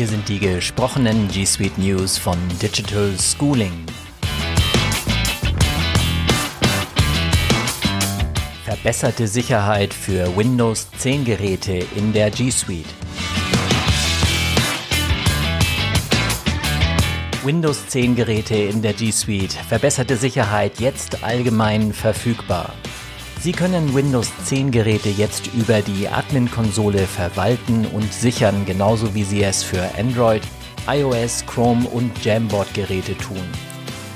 sind die gesprochenen G Suite News von Digital Schooling. Verbesserte Sicherheit für Windows 10 Geräte in der G Suite. Windows 10 Geräte in der G Suite. Verbesserte Sicherheit jetzt allgemein verfügbar. Sie können Windows 10 Geräte jetzt über die Admin-Konsole verwalten und sichern, genauso wie Sie es für Android, iOS, Chrome und Jamboard-Geräte tun.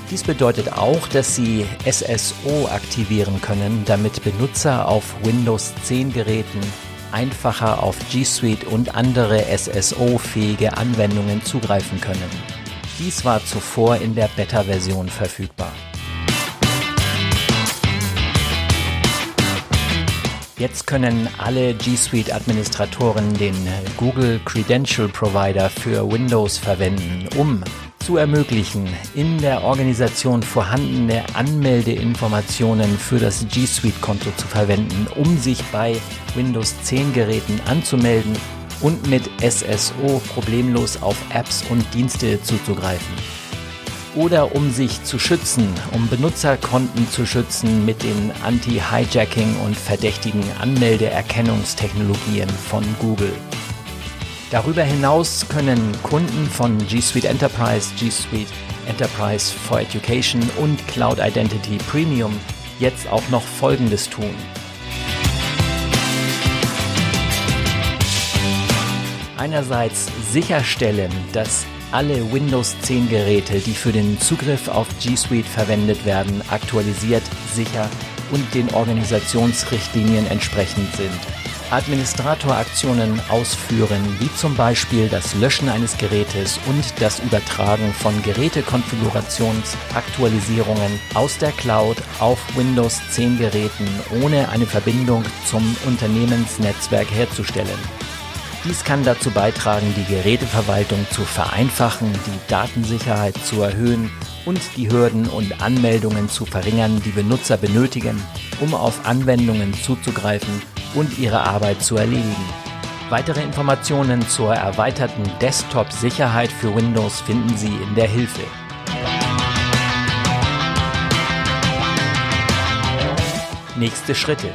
Dies bedeutet auch, dass Sie SSO aktivieren können, damit Benutzer auf Windows 10 Geräten einfacher auf G Suite und andere SSO-fähige Anwendungen zugreifen können. Dies war zuvor in der Beta-Version verfügbar. Jetzt können alle G Suite Administratoren den Google Credential Provider für Windows verwenden, um zu ermöglichen, in der Organisation vorhandene Anmeldeinformationen für das G Suite Konto zu verwenden, um sich bei Windows 10 Geräten anzumelden und mit SSO problemlos auf Apps und Dienste zuzugreifen oder um sich zu schützen, um Benutzerkonten zu schützen mit den Anti-Hijacking und verdächtigen Anmeldeerkennungstechnologien von Google. Darüber hinaus können Kunden von G Suite Enterprise, G Suite Enterprise for Education und Cloud Identity Premium jetzt auch noch Folgendes tun. Einerseits sicherstellen, dass alle Windows 10 Geräte, die für den Zugriff auf G Suite verwendet werden, aktualisiert, sicher und den Organisationsrichtlinien entsprechend sind. Administratoraktionen ausführen, wie zum Beispiel das Löschen eines Gerätes und das Übertragen von Gerätekonfigurationsaktualisierungen aus der Cloud auf Windows 10 Geräten ohne eine Verbindung zum Unternehmensnetzwerk herzustellen. Dies kann dazu beitragen, die Geräteverwaltung zu vereinfachen, die Datensicherheit zu erhöhen und die Hürden und Anmeldungen zu verringern, die Benutzer benötigen, um auf Anwendungen zuzugreifen und ihre Arbeit zu erledigen. Weitere Informationen zur erweiterten Desktop-Sicherheit für Windows finden Sie in der Hilfe. Nächste Schritte.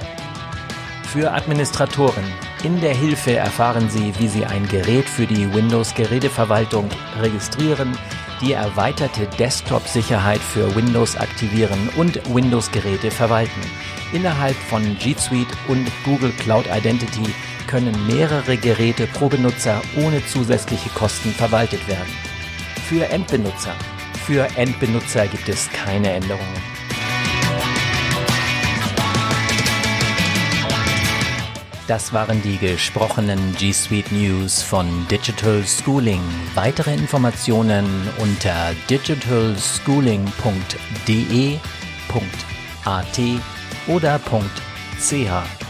Für Administratoren in der Hilfe erfahren Sie, wie Sie ein Gerät für die Windows-Geräteverwaltung registrieren, die erweiterte Desktop-Sicherheit für Windows aktivieren und Windows-Geräte verwalten. Innerhalb von G Suite und Google Cloud Identity können mehrere Geräte pro Benutzer ohne zusätzliche Kosten verwaltet werden. Für Endbenutzer. Für Endbenutzer gibt es keine Änderungen. Das waren die gesprochenen G Suite News von Digital Schooling. Weitere Informationen unter digitalschooling.de.at oder .ch.